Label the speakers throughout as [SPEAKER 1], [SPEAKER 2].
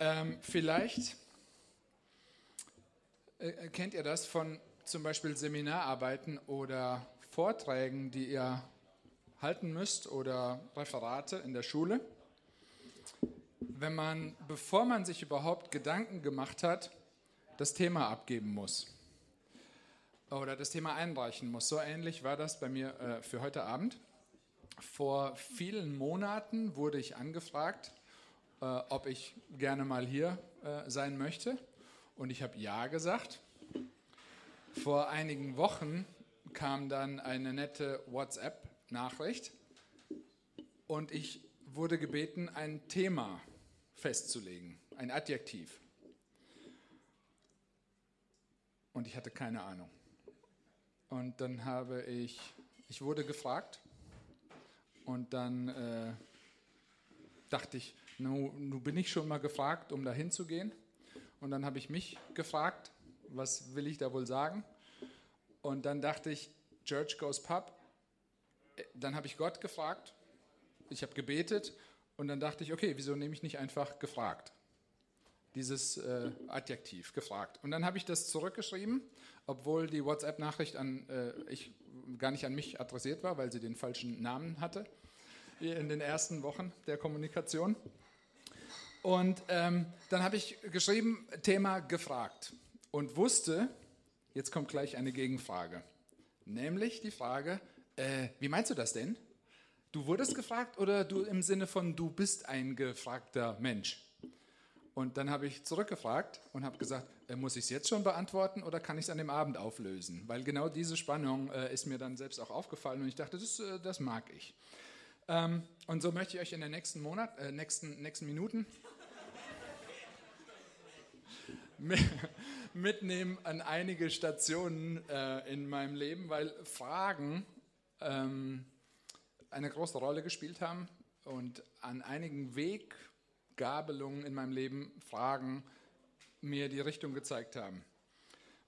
[SPEAKER 1] Ähm, vielleicht äh, kennt ihr das von zum Beispiel Seminararbeiten oder Vorträgen, die ihr halten müsst oder Referate in der Schule. Wenn man, bevor man sich überhaupt Gedanken gemacht hat, das Thema abgeben muss oder das Thema einreichen muss. So ähnlich war das bei mir äh, für heute Abend. Vor vielen Monaten wurde ich angefragt, äh, ob ich gerne mal hier äh, sein möchte. Und ich habe Ja gesagt. Vor einigen Wochen kam dann eine nette WhatsApp-Nachricht und ich wurde gebeten, ein Thema festzulegen, ein Adjektiv. Und ich hatte keine Ahnung. Und dann habe ich, ich wurde gefragt und dann äh, dachte ich, nun, bin ich schon mal gefragt, um da hinzugehen. Und dann habe ich mich gefragt, was will ich da wohl sagen? Und dann dachte ich, Church goes Pub. Dann habe ich Gott gefragt, ich habe gebetet und dann dachte ich, okay, wieso nehme ich nicht einfach gefragt? Dieses äh, Adjektiv, gefragt. Und dann habe ich das zurückgeschrieben, obwohl die WhatsApp-Nachricht an äh, ich gar nicht an mich adressiert war, weil sie den falschen Namen hatte in den ersten Wochen der Kommunikation. Und ähm, dann habe ich geschrieben, Thema gefragt und wusste, jetzt kommt gleich eine Gegenfrage. Nämlich die Frage, äh, wie meinst du das denn? Du wurdest gefragt oder du im Sinne von, du bist ein gefragter Mensch? Und dann habe ich zurückgefragt und habe gesagt, äh, muss ich es jetzt schon beantworten oder kann ich es an dem Abend auflösen? Weil genau diese Spannung äh, ist mir dann selbst auch aufgefallen und ich dachte, das, äh, das mag ich. Ähm, und so möchte ich euch in den nächsten Monat, äh, nächsten, nächsten Minuten mitnehmen an einige Stationen äh, in meinem Leben, weil Fragen ähm, eine große Rolle gespielt haben und an einigen Weggabelungen in meinem Leben Fragen mir die Richtung gezeigt haben.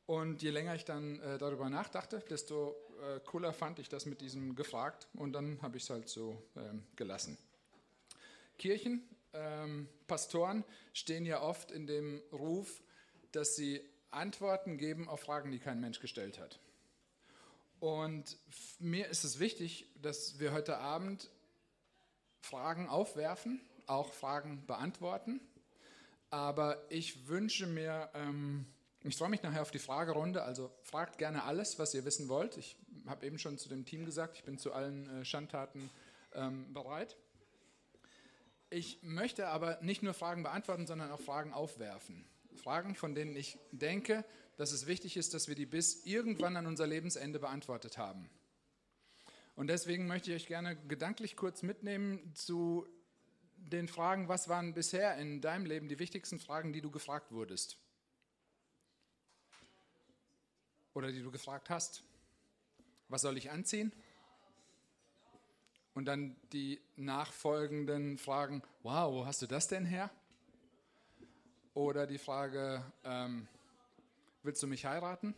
[SPEAKER 1] Und je länger ich dann äh, darüber nachdachte, desto äh, cooler fand ich das mit diesem gefragt und dann habe ich es halt so ähm, gelassen. Kirchen, ähm, Pastoren stehen ja oft in dem Ruf, dass sie Antworten geben auf Fragen, die kein Mensch gestellt hat. Und mir ist es wichtig, dass wir heute Abend Fragen aufwerfen, auch Fragen beantworten. Aber ich wünsche mir, ähm, ich freue mich nachher auf die Fragerunde, also fragt gerne alles, was ihr wissen wollt. Ich habe eben schon zu dem Team gesagt, ich bin zu allen äh, Schandtaten ähm, bereit. Ich möchte aber nicht nur Fragen beantworten, sondern auch Fragen aufwerfen. Fragen, von denen ich denke, dass es wichtig ist, dass wir die bis irgendwann an unser Lebensende beantwortet haben. Und deswegen möchte ich euch gerne gedanklich kurz mitnehmen zu den Fragen, was waren bisher in deinem Leben die wichtigsten Fragen, die du gefragt wurdest? Oder die du gefragt hast? Was soll ich anziehen? Und dann die nachfolgenden Fragen, wow, wo hast du das denn her? Oder die Frage, ähm, willst du mich heiraten?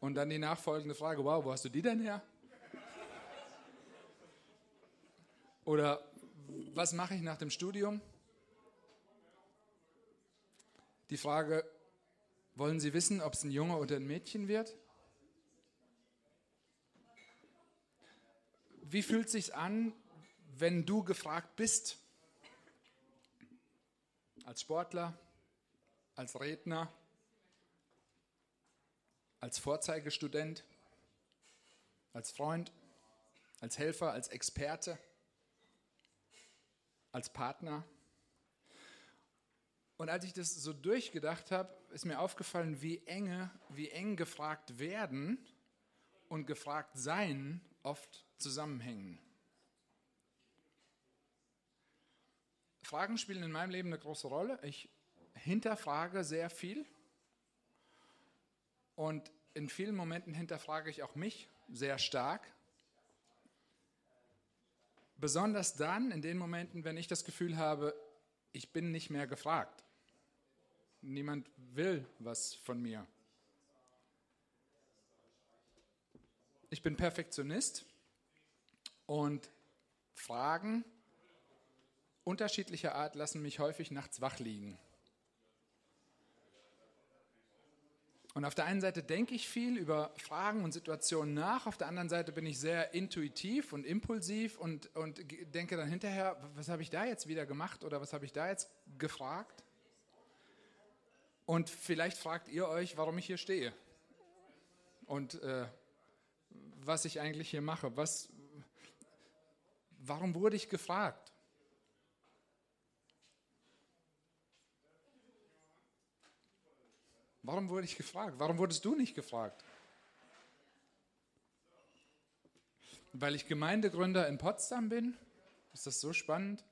[SPEAKER 1] Und dann die nachfolgende Frage, wow, wo hast du die denn her? Oder was mache ich nach dem Studium? Die Frage, wollen Sie wissen, ob es ein Junge oder ein Mädchen wird? Wie fühlt es sich an, wenn du gefragt bist? Als Sportler, als Redner, als Vorzeigestudent, als Freund, als Helfer, als Experte, als Partner. Und als ich das so durchgedacht habe, ist mir aufgefallen, wie enge, wie eng gefragt werden und gefragt sein oft zusammenhängen. Fragen spielen in meinem Leben eine große Rolle. Ich hinterfrage sehr viel und in vielen Momenten hinterfrage ich auch mich sehr stark. Besonders dann, in den Momenten, wenn ich das Gefühl habe, ich bin nicht mehr gefragt. Niemand will was von mir. Ich bin Perfektionist und Fragen unterschiedlicher Art lassen mich häufig nachts wach liegen. Und auf der einen Seite denke ich viel über Fragen und Situationen nach, auf der anderen Seite bin ich sehr intuitiv und impulsiv und, und denke dann hinterher, was habe ich da jetzt wieder gemacht oder was habe ich da jetzt gefragt? Und vielleicht fragt ihr euch, warum ich hier stehe und äh, was ich eigentlich hier mache. Was, warum wurde ich gefragt? Warum wurde ich gefragt? Warum wurdest du nicht gefragt? Weil ich Gemeindegründer in Potsdam bin? Ist das so spannend?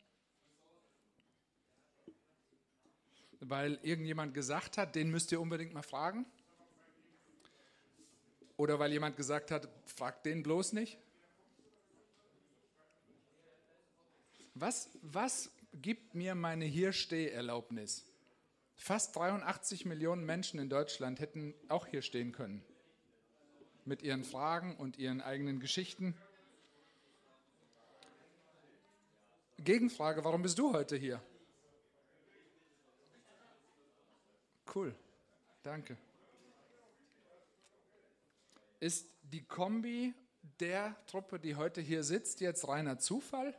[SPEAKER 1] Weil irgendjemand gesagt hat, den müsst ihr unbedingt mal fragen? Oder weil jemand gesagt hat, fragt den bloß nicht? Was, was gibt mir meine Hier-Steh-Erlaubnis? Fast 83 Millionen Menschen in Deutschland hätten auch hier stehen können. Mit ihren Fragen und ihren eigenen Geschichten. Gegenfrage, warum bist du heute hier? Cool, danke. Ist die Kombi der Truppe, die heute hier sitzt, jetzt reiner Zufall?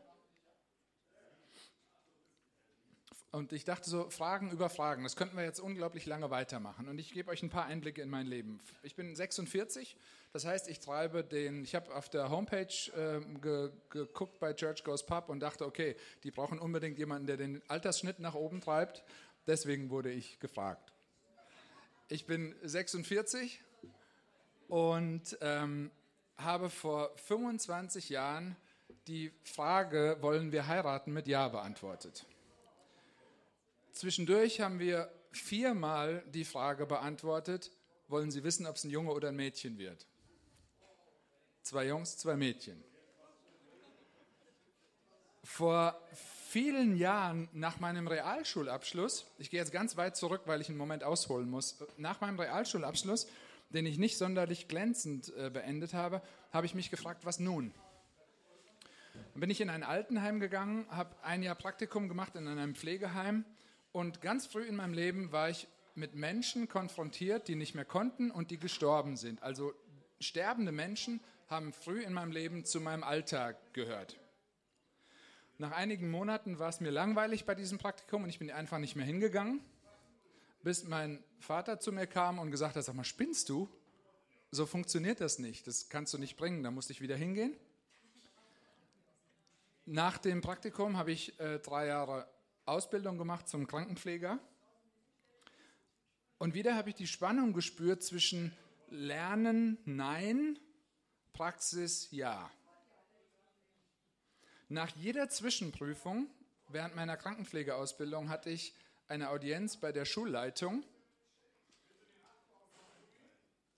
[SPEAKER 1] Und ich dachte so, Fragen über Fragen, das könnten wir jetzt unglaublich lange weitermachen. Und ich gebe euch ein paar Einblicke in mein Leben. Ich bin 46, das heißt, ich treibe den, ich habe auf der Homepage äh, ge, geguckt bei Church Goes Pub und dachte, okay, die brauchen unbedingt jemanden, der den Altersschnitt nach oben treibt. Deswegen wurde ich gefragt. Ich bin 46 und ähm, habe vor 25 Jahren die Frage, wollen wir heiraten, mit Ja beantwortet. Zwischendurch haben wir viermal die Frage beantwortet, wollen Sie wissen, ob es ein Junge oder ein Mädchen wird? Zwei Jungs, zwei Mädchen. Vor vielen Jahren nach meinem Realschulabschluss, ich gehe jetzt ganz weit zurück, weil ich einen Moment ausholen muss, nach meinem Realschulabschluss, den ich nicht sonderlich glänzend äh, beendet habe, habe ich mich gefragt, was nun? Dann bin ich in ein Altenheim gegangen, habe ein Jahr Praktikum gemacht in einem Pflegeheim und ganz früh in meinem Leben war ich mit Menschen konfrontiert, die nicht mehr konnten und die gestorben sind. Also sterbende Menschen haben früh in meinem Leben zu meinem Alltag gehört. Nach einigen Monaten war es mir langweilig bei diesem Praktikum und ich bin einfach nicht mehr hingegangen, bis mein Vater zu mir kam und gesagt hat, sag mal, spinnst du? So funktioniert das nicht, das kannst du nicht bringen, da musste ich wieder hingehen. Nach dem Praktikum habe ich äh, drei Jahre Ausbildung gemacht zum Krankenpfleger. Und wieder habe ich die Spannung gespürt zwischen Lernen, Nein, Praxis, Ja. Nach jeder Zwischenprüfung während meiner Krankenpflegeausbildung hatte ich eine Audienz bei der Schulleitung.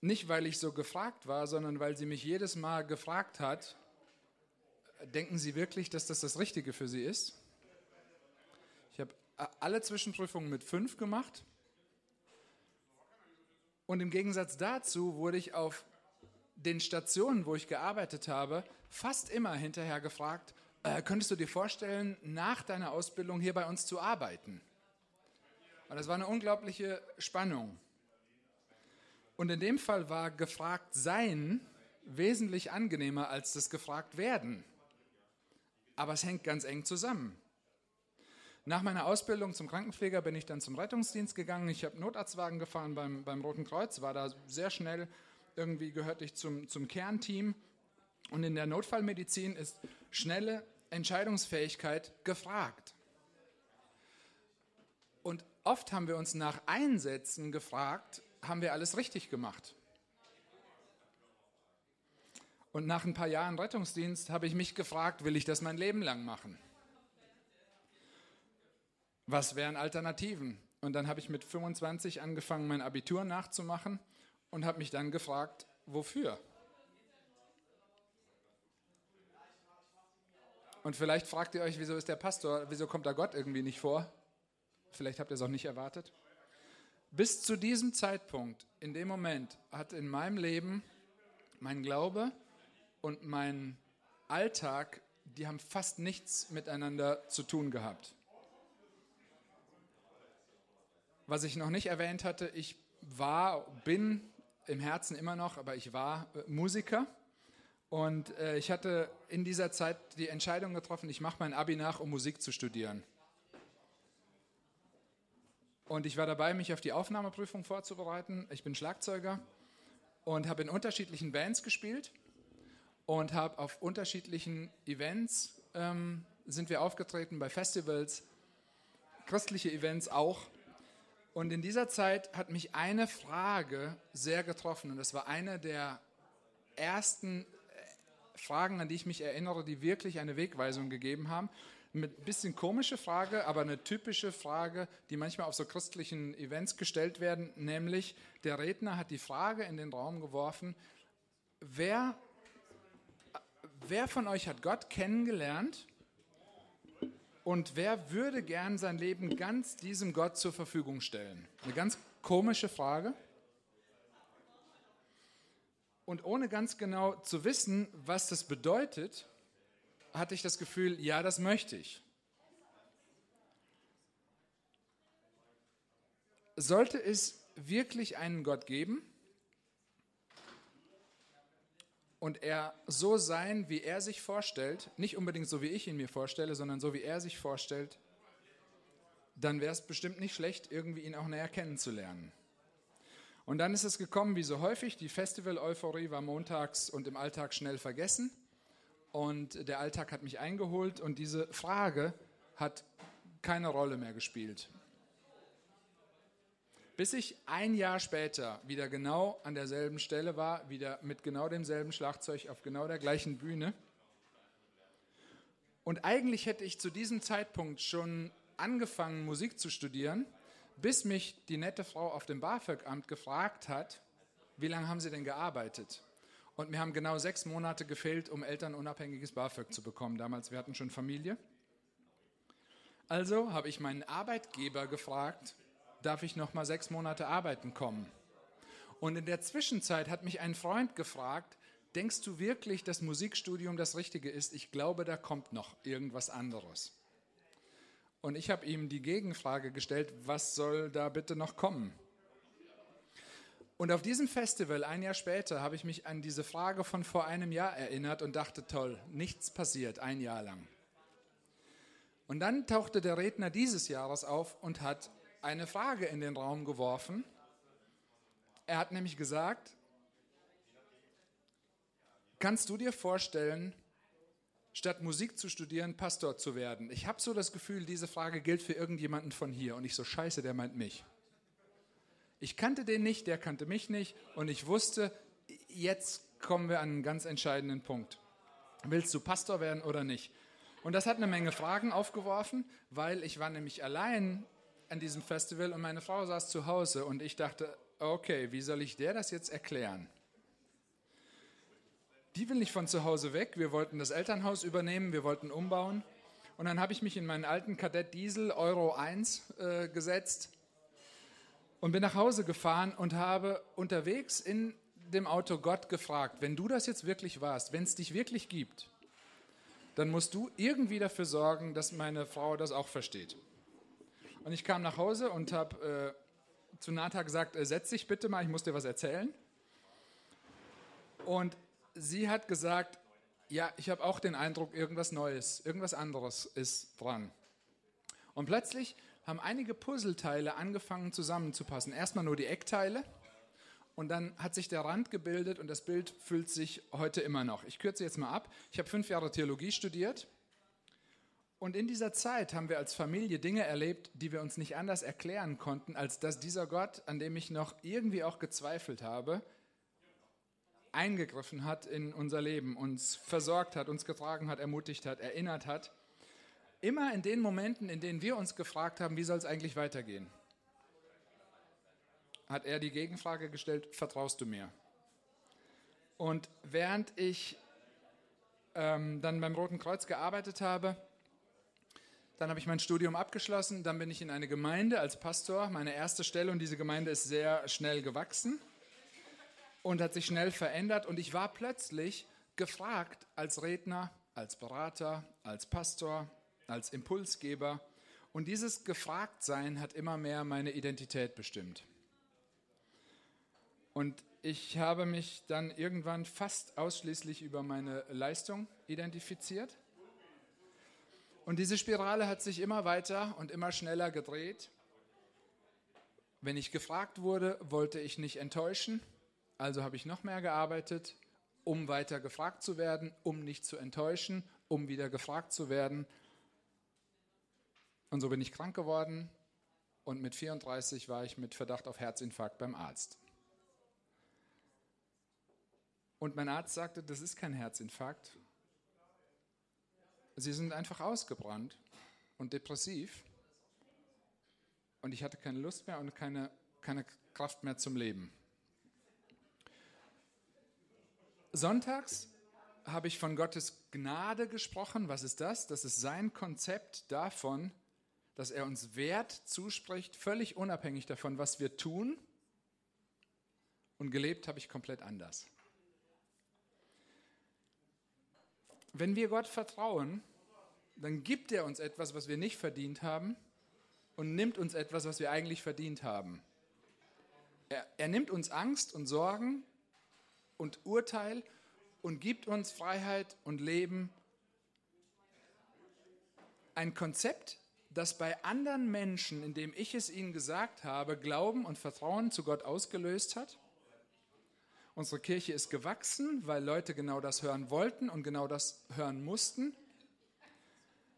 [SPEAKER 1] Nicht, weil ich so gefragt war, sondern weil sie mich jedes Mal gefragt hat, denken Sie wirklich, dass das das Richtige für Sie ist? Alle Zwischenprüfungen mit fünf gemacht. Und im Gegensatz dazu wurde ich auf den Stationen, wo ich gearbeitet habe, fast immer hinterher gefragt, äh, könntest du dir vorstellen, nach deiner Ausbildung hier bei uns zu arbeiten? Und das war eine unglaubliche Spannung. Und in dem Fall war gefragt sein wesentlich angenehmer als das gefragt werden. Aber es hängt ganz eng zusammen. Nach meiner Ausbildung zum Krankenpfleger bin ich dann zum Rettungsdienst gegangen. Ich habe Notarztwagen gefahren beim, beim Roten Kreuz, war da sehr schnell, irgendwie gehörte ich zum, zum Kernteam. Und in der Notfallmedizin ist schnelle Entscheidungsfähigkeit gefragt. Und oft haben wir uns nach Einsätzen gefragt, haben wir alles richtig gemacht? Und nach ein paar Jahren Rettungsdienst habe ich mich gefragt, will ich das mein Leben lang machen? Was wären Alternativen? Und dann habe ich mit 25 angefangen, mein Abitur nachzumachen und habe mich dann gefragt, wofür? Und vielleicht fragt ihr euch, wieso ist der Pastor, wieso kommt da Gott irgendwie nicht vor? Vielleicht habt ihr es auch nicht erwartet. Bis zu diesem Zeitpunkt, in dem Moment, hat in meinem Leben mein Glaube und mein Alltag die haben fast nichts miteinander zu tun gehabt. Was ich noch nicht erwähnt hatte, ich war, bin im Herzen immer noch, aber ich war äh, Musiker. Und äh, ich hatte in dieser Zeit die Entscheidung getroffen, ich mache mein Abi nach, um Musik zu studieren. Und ich war dabei, mich auf die Aufnahmeprüfung vorzubereiten. Ich bin Schlagzeuger und habe in unterschiedlichen Bands gespielt und habe auf unterschiedlichen Events ähm, sind wir aufgetreten, bei Festivals, christliche Events auch. Und in dieser Zeit hat mich eine Frage sehr getroffen. Und das war eine der ersten äh, Fragen, an die ich mich erinnere, die wirklich eine Wegweisung gegeben haben. Mit ein bisschen komische Frage, aber eine typische Frage, die manchmal auf so christlichen Events gestellt werden, nämlich der Redner hat die Frage in den Raum geworfen, wer, wer von euch hat Gott kennengelernt und wer würde gern sein Leben ganz diesem Gott zur Verfügung stellen? Eine ganz komische Frage. Und ohne ganz genau zu wissen, was das bedeutet, hatte ich das Gefühl, ja, das möchte ich. Sollte es wirklich einen Gott geben und er so sein, wie er sich vorstellt, nicht unbedingt so, wie ich ihn mir vorstelle, sondern so, wie er sich vorstellt, dann wäre es bestimmt nicht schlecht, irgendwie ihn auch näher kennenzulernen. Und dann ist es gekommen, wie so häufig, die Festival-Euphorie war montags und im Alltag schnell vergessen und der Alltag hat mich eingeholt und diese Frage hat keine Rolle mehr gespielt. Bis ich ein Jahr später wieder genau an derselben Stelle war, wieder mit genau demselben Schlagzeug auf genau der gleichen Bühne. Und eigentlich hätte ich zu diesem Zeitpunkt schon angefangen, Musik zu studieren, bis mich die nette Frau auf dem BAföG-Amt gefragt hat, wie lange haben Sie denn gearbeitet? Und mir haben genau sechs Monate gefehlt, um elternunabhängiges BAföG zu bekommen. Damals, wir hatten schon Familie. Also habe ich meinen Arbeitgeber gefragt, darf ich noch mal sechs Monate arbeiten kommen? Und in der Zwischenzeit hat mich ein Freund gefragt, denkst du wirklich, dass Musikstudium das Richtige ist? Ich glaube, da kommt noch irgendwas anderes. Und ich habe ihm die Gegenfrage gestellt, was soll da bitte noch kommen? Und auf diesem Festival, ein Jahr später, habe ich mich an diese Frage von vor einem Jahr erinnert und dachte, toll, nichts passiert, ein Jahr lang. Und dann tauchte der Redner dieses Jahres auf und hat eine Frage in den Raum geworfen. Er hat nämlich gesagt, kannst du dir vorstellen, statt Musik zu studieren, Pastor zu werden? Ich habe so das Gefühl, diese Frage gilt für irgendjemanden von hier. Und ich so, scheiße, der meint mich. Ich kannte den nicht, der kannte mich nicht und ich wusste, jetzt kommen wir an einen ganz entscheidenden Punkt. Willst du Pastor werden oder nicht? Und das hat eine Menge Fragen aufgeworfen, weil ich war nämlich allein an diesem Festival und meine Frau saß zu Hause und ich dachte, okay, wie soll ich der das jetzt erklären? Die will nicht von zu Hause weg. Wir wollten das Elternhaus übernehmen, wir wollten umbauen. Und dann habe ich mich in meinen alten Kadett Diesel Euro 1 äh, gesetzt und bin nach Hause gefahren und habe unterwegs in dem Auto Gott gefragt, wenn du das jetzt wirklich warst, wenn es dich wirklich gibt, dann musst du irgendwie dafür sorgen, dass meine Frau das auch versteht. Und ich kam nach Hause und habe äh, zu Nata gesagt, äh, setz dich bitte mal, ich muss dir was erzählen. Und sie hat gesagt, ja, ich habe auch den Eindruck, irgendwas Neues, irgendwas anderes ist dran. Und plötzlich haben einige Puzzleteile angefangen zusammenzupassen. Erstmal nur die Eckteile und dann hat sich der Rand gebildet und das Bild füllt sich heute immer noch. Ich kürze jetzt mal ab. Ich habe fünf Jahre Theologie studiert und in dieser Zeit haben wir als Familie Dinge erlebt, die wir uns nicht anders erklären konnten, als dass dieser Gott, an dem ich noch irgendwie auch gezweifelt habe, eingegriffen hat in unser Leben, uns versorgt hat, uns getragen hat, ermutigt hat, erinnert hat immer in den Momenten, in denen wir uns gefragt haben, wie soll es eigentlich weitergehen, hat er die Gegenfrage gestellt, vertraust du mir? Und während ich ähm, dann beim Roten Kreuz gearbeitet habe, dann habe ich mein Studium abgeschlossen, dann bin ich in eine Gemeinde als Pastor, meine erste Stelle und diese Gemeinde ist sehr schnell gewachsen und hat sich schnell verändert und ich war plötzlich gefragt als Redner als Berater, als Pastor, als Impulsgeber. Und dieses Gefragtsein hat immer mehr meine Identität bestimmt. Und ich habe mich dann irgendwann fast ausschließlich über meine Leistung identifiziert. Und diese Spirale hat sich immer weiter und immer schneller gedreht. Wenn ich gefragt wurde, wollte ich nicht enttäuschen, also habe ich noch mehr gearbeitet, um weiter gefragt zu werden, um nicht zu enttäuschen, um wieder gefragt zu werden. Und so bin ich krank geworden und mit 34 war ich mit Verdacht auf Herzinfarkt beim Arzt. Und mein Arzt sagte, das ist kein Herzinfarkt. Sie sind einfach ausgebrannt und depressiv. Und ich hatte keine Lust mehr und keine, keine Kraft mehr zum Leben. Sonntags habe ich von Gottes Gnade gesprochen. Was ist das? Das ist sein Konzept davon, dass er uns Wert zuspricht, völlig unabhängig davon, was wir tun. Und gelebt habe ich komplett anders. Wenn wir Gott vertrauen, dann gibt er uns etwas, was wir nicht verdient haben und nimmt uns etwas, was wir eigentlich verdient haben. Er, er nimmt uns Angst und Sorgen und Urteil und gibt uns Freiheit und Leben. Ein Konzept, das bei anderen Menschen, indem ich es ihnen gesagt habe, Glauben und Vertrauen zu Gott ausgelöst hat Unsere Kirche ist gewachsen, weil Leute genau das hören wollten und genau das hören mussten.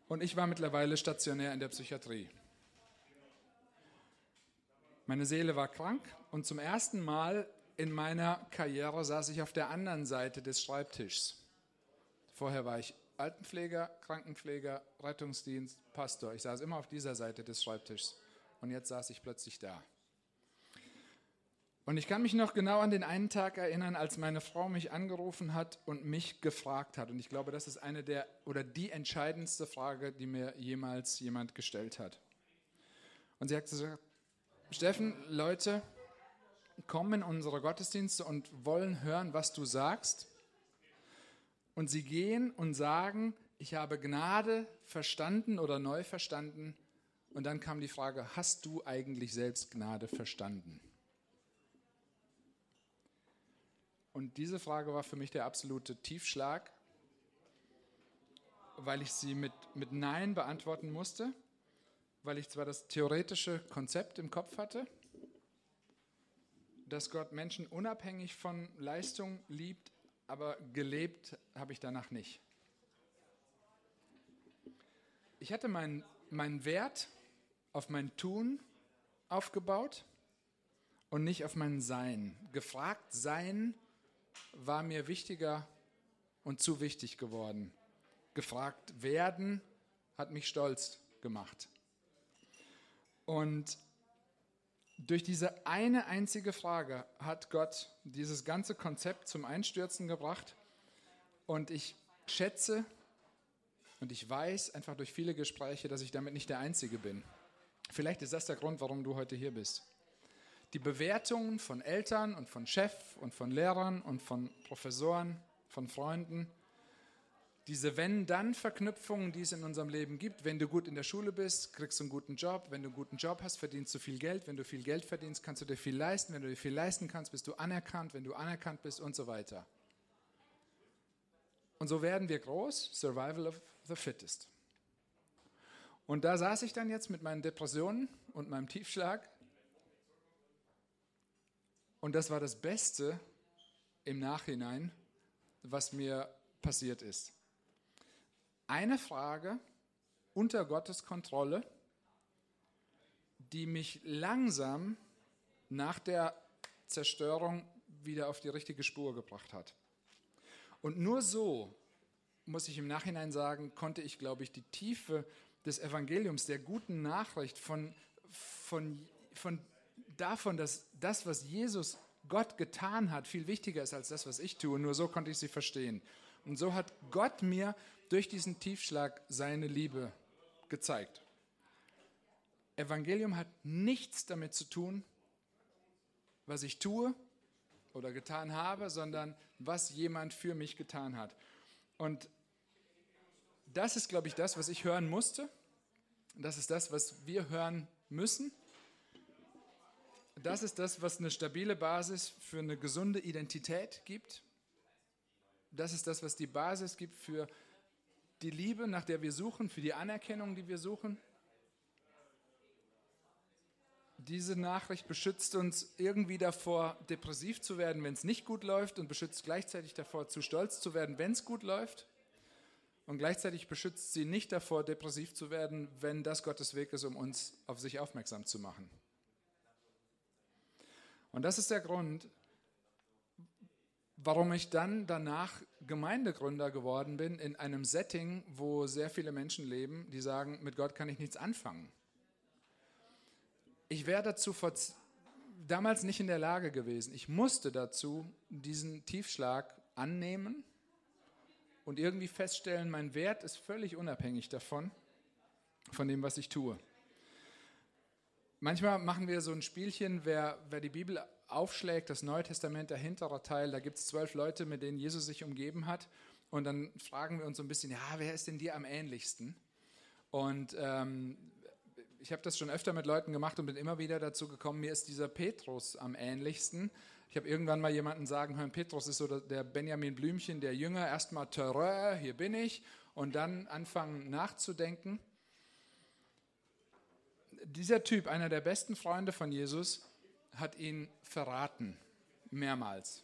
[SPEAKER 1] Und ich war mittlerweile stationär in der Psychiatrie. Meine Seele war krank und zum ersten Mal in meiner Karriere saß ich auf der anderen Seite des Schreibtischs. Vorher war ich Altenpfleger, Krankenpfleger, Rettungsdienst, Pastor. Ich saß immer auf dieser Seite des Schreibtischs und jetzt saß ich plötzlich da. Und ich kann mich noch genau an den einen Tag erinnern, als meine Frau mich angerufen hat und mich gefragt hat. Und ich glaube, das ist eine der oder die entscheidendste Frage, die mir jemals jemand gestellt hat. Und sie hat gesagt, Steffen, Leute kommen in unsere Gottesdienste und wollen hören, was du sagst. Und sie gehen und sagen, ich habe Gnade verstanden oder neu verstanden. Und dann kam die Frage, hast du eigentlich selbst Gnade verstanden? Und diese Frage war für mich der absolute Tiefschlag, weil ich sie mit, mit Nein beantworten musste, weil ich zwar das theoretische Konzept im Kopf hatte, dass Gott Menschen unabhängig von Leistung liebt, aber gelebt habe ich danach nicht. Ich hatte meinen mein Wert auf mein Tun aufgebaut und nicht auf mein Sein. Gefragt sein war mir wichtiger und zu wichtig geworden. Gefragt werden hat mich stolz gemacht. Und durch diese eine einzige Frage hat Gott dieses ganze Konzept zum Einstürzen gebracht. Und ich schätze und ich weiß einfach durch viele Gespräche, dass ich damit nicht der Einzige bin. Vielleicht ist das der Grund, warum du heute hier bist die Bewertungen von Eltern und von Chef und von Lehrern und von Professoren, von Freunden, diese Wenn-Dann-Verknüpfungen, die es in unserem Leben gibt. Wenn du gut in der Schule bist, kriegst du einen guten Job. Wenn du einen guten Job hast, verdienst du viel Geld. Wenn du viel Geld verdienst, kannst du dir viel leisten. Wenn du dir viel leisten kannst, bist du anerkannt. Wenn du anerkannt bist und so weiter. Und so werden wir groß. Survival of the fittest. Und da saß ich dann jetzt mit meinen Depressionen und meinem Tiefschlag und das war das Beste im Nachhinein, was mir passiert ist. Eine Frage unter Gottes Kontrolle, die mich langsam nach der Zerstörung wieder auf die richtige Spur gebracht hat. Und nur so, muss ich im Nachhinein sagen, konnte ich, glaube ich, die Tiefe des Evangeliums, der guten Nachricht von, von, von davon, dass das, was Jesus Gott getan hat, viel wichtiger ist als das, was ich tue. Nur so konnte ich sie verstehen. Und so hat Gott mir durch diesen Tiefschlag seine Liebe gezeigt. Evangelium hat nichts damit zu tun, was ich tue oder getan habe, sondern was jemand für mich getan hat. Und das ist, glaube ich, das, was ich hören musste. Das ist das, was wir hören müssen. Das ist das, was eine stabile Basis für eine gesunde Identität gibt. Das ist das, was die Basis gibt für die Liebe, nach der wir suchen, für die Anerkennung, die wir suchen. Diese Nachricht beschützt uns irgendwie davor, depressiv zu werden, wenn es nicht gut läuft und beschützt gleichzeitig davor, zu stolz zu werden, wenn es gut läuft. Und gleichzeitig beschützt sie nicht davor, depressiv zu werden, wenn das Gottes Weg ist, um uns auf sich aufmerksam zu machen. Und das ist der Grund, warum ich dann danach Gemeindegründer geworden bin in einem Setting, wo sehr viele Menschen leben, die sagen, mit Gott kann ich nichts anfangen. Ich wäre dazu damals nicht in der Lage gewesen. Ich musste dazu diesen Tiefschlag annehmen und irgendwie feststellen, mein Wert ist völlig unabhängig davon, von dem, was ich tue. Manchmal machen wir so ein Spielchen, wer, wer die Bibel aufschlägt, das Neue Testament, der hintere Teil, da gibt es zwölf Leute, mit denen Jesus sich umgeben hat. Und dann fragen wir uns so ein bisschen, ja, wer ist denn dir am ähnlichsten? Und ähm, ich habe das schon öfter mit Leuten gemacht und bin immer wieder dazu gekommen, mir ist dieser Petrus am ähnlichsten. Ich habe irgendwann mal jemanden sagen hören, Petrus ist so der Benjamin Blümchen, der Jünger, erstmal Terror, hier bin ich, und dann anfangen nachzudenken dieser Typ, einer der besten Freunde von Jesus, hat ihn verraten, mehrmals.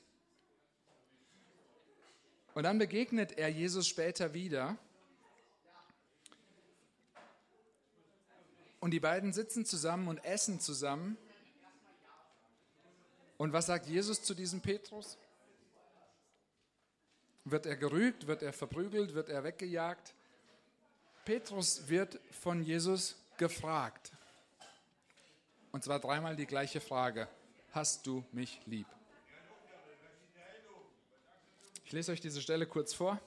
[SPEAKER 1] Und dann begegnet er Jesus später wieder. Und die beiden sitzen zusammen und essen zusammen. Und was sagt Jesus zu diesem Petrus? Wird er gerügt? Wird er verprügelt? Wird er weggejagt? Petrus wird von Jesus gefragt. Und zwar dreimal die gleiche Frage. Hast du mich lieb? Ich lese euch diese Stelle kurz vor.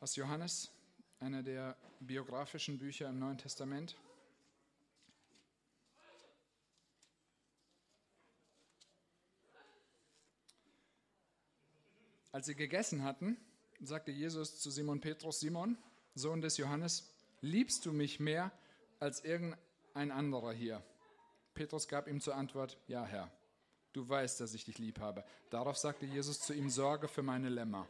[SPEAKER 1] Aus Johannes, einer der biografischen Bücher im Neuen Testament. Als sie gegessen hatten, sagte Jesus zu Simon Petrus, Simon, Sohn des Johannes, liebst du mich mehr als irgendein anderer hier? Petrus gab ihm zur Antwort, ja Herr, du weißt, dass ich dich lieb habe. Darauf sagte Jesus zu ihm, sorge für meine Lämmer.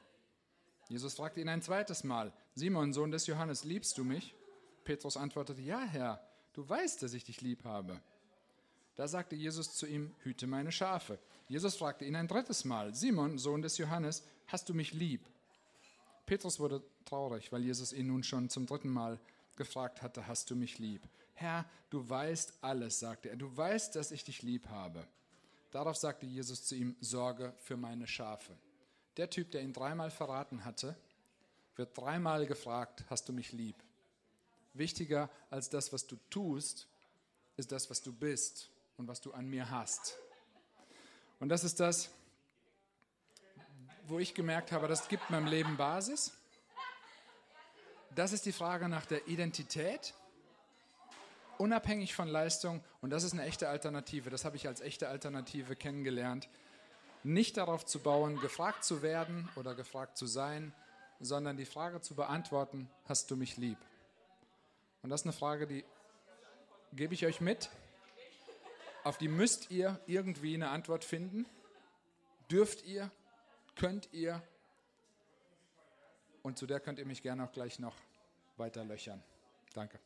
[SPEAKER 1] Jesus fragte ihn ein zweites Mal, Simon, Sohn des Johannes, liebst du mich? Petrus antwortete, ja Herr, du weißt, dass ich dich lieb habe. Da sagte Jesus zu ihm, hüte meine Schafe. Jesus fragte ihn ein drittes Mal, Simon, Sohn des Johannes, hast du mich lieb? Petrus wurde traurig, weil Jesus ihn nun schon zum dritten Mal gefragt hatte, hast du mich lieb? Herr, du weißt alles, sagte er, du weißt, dass ich dich lieb habe. Darauf sagte Jesus zu ihm, Sorge für meine Schafe. Der Typ, der ihn dreimal verraten hatte, wird dreimal gefragt, hast du mich lieb? Wichtiger als das, was du tust, ist das, was du bist und was du an mir hast. Und das ist das, wo ich gemerkt habe, das gibt meinem Leben Basis. Das ist die Frage nach der Identität, unabhängig von Leistung. Und das ist eine echte Alternative. Das habe ich als echte Alternative kennengelernt. Nicht darauf zu bauen, gefragt zu werden oder gefragt zu sein, sondern die Frage zu beantworten, hast du mich lieb? Und das ist eine Frage, die gebe ich euch mit. Auf die müsst ihr irgendwie eine Antwort finden. Dürft ihr, könnt ihr und zu der könnt ihr mich gerne auch gleich noch weiter löchern. Danke.